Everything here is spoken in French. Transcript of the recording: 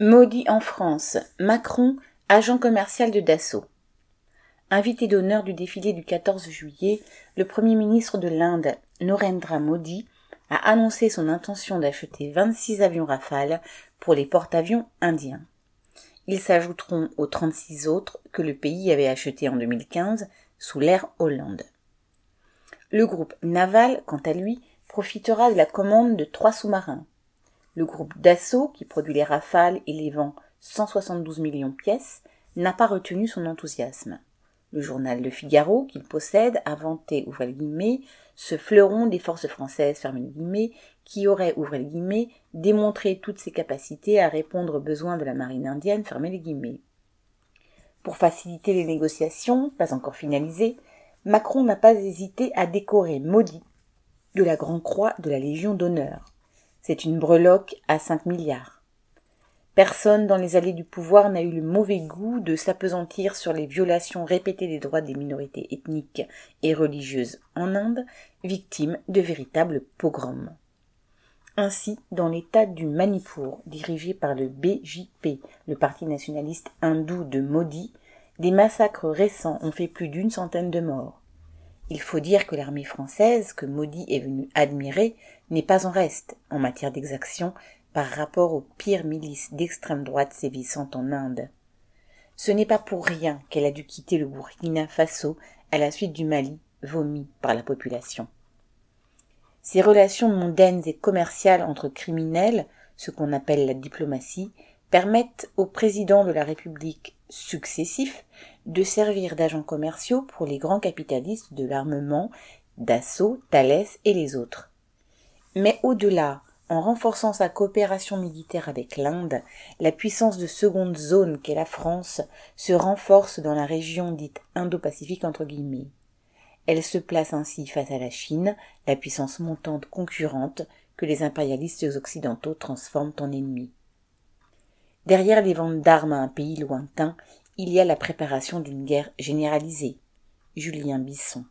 Maudit en France, Macron, agent commercial de Dassault. Invité d'honneur du défilé du 14 juillet, le Premier ministre de l'Inde, Narendra Modi, a annoncé son intention d'acheter 26 avions Rafale pour les porte-avions indiens. Ils s'ajouteront aux 36 autres que le pays avait achetés en 2015 sous l'ère Hollande. Le groupe naval, quant à lui, profitera de la commande de trois sous-marins, le groupe Dassault, qui produit les Rafales et les vend 172 millions de pièces, n'a pas retenu son enthousiasme. Le journal Le Figaro, qu'il possède, a vanté, ouvrez le guillemets, ce fleuron des forces françaises, fermez le guillemets, qui aurait, ouvrez le guillemets, démontré toutes ses capacités à répondre aux besoins de la marine indienne, fermez les guillemets. Pour faciliter les négociations, pas encore finalisées, Macron n'a pas hésité à décorer Maudit de la Grand Croix de la Légion d'honneur. C'est une breloque à cinq milliards. Personne dans les allées du pouvoir n'a eu le mauvais goût de s'apesantir sur les violations répétées des droits des minorités ethniques et religieuses en Inde, victimes de véritables pogroms. Ainsi, dans l'état du Manipur, dirigé par le BJP, le parti nationaliste hindou de Modi, des massacres récents ont fait plus d'une centaine de morts. Il faut dire que l'armée française, que Modi est venu admirer, n'est pas en reste en matière d'exaction par rapport aux pires milices d'extrême droite sévissant en Inde. Ce n'est pas pour rien qu'elle a dû quitter le Burkina Faso à la suite du Mali, vomi par la population. Ces relations mondaines et commerciales entre criminels, ce qu'on appelle la diplomatie, permettent aux présidents de la République successifs de servir d'agents commerciaux pour les grands capitalistes de l'armement, Dassault, Thales et les autres. Mais au-delà, en renforçant sa coopération militaire avec l'Inde, la puissance de seconde zone qu'est la France se renforce dans la région dite Indo-Pacifique entre guillemets. Elle se place ainsi face à la Chine, la puissance montante concurrente que les impérialistes occidentaux transforment en ennemi. Derrière les ventes d'armes à un pays lointain, il y a la préparation d'une guerre généralisée. Julien Bisson.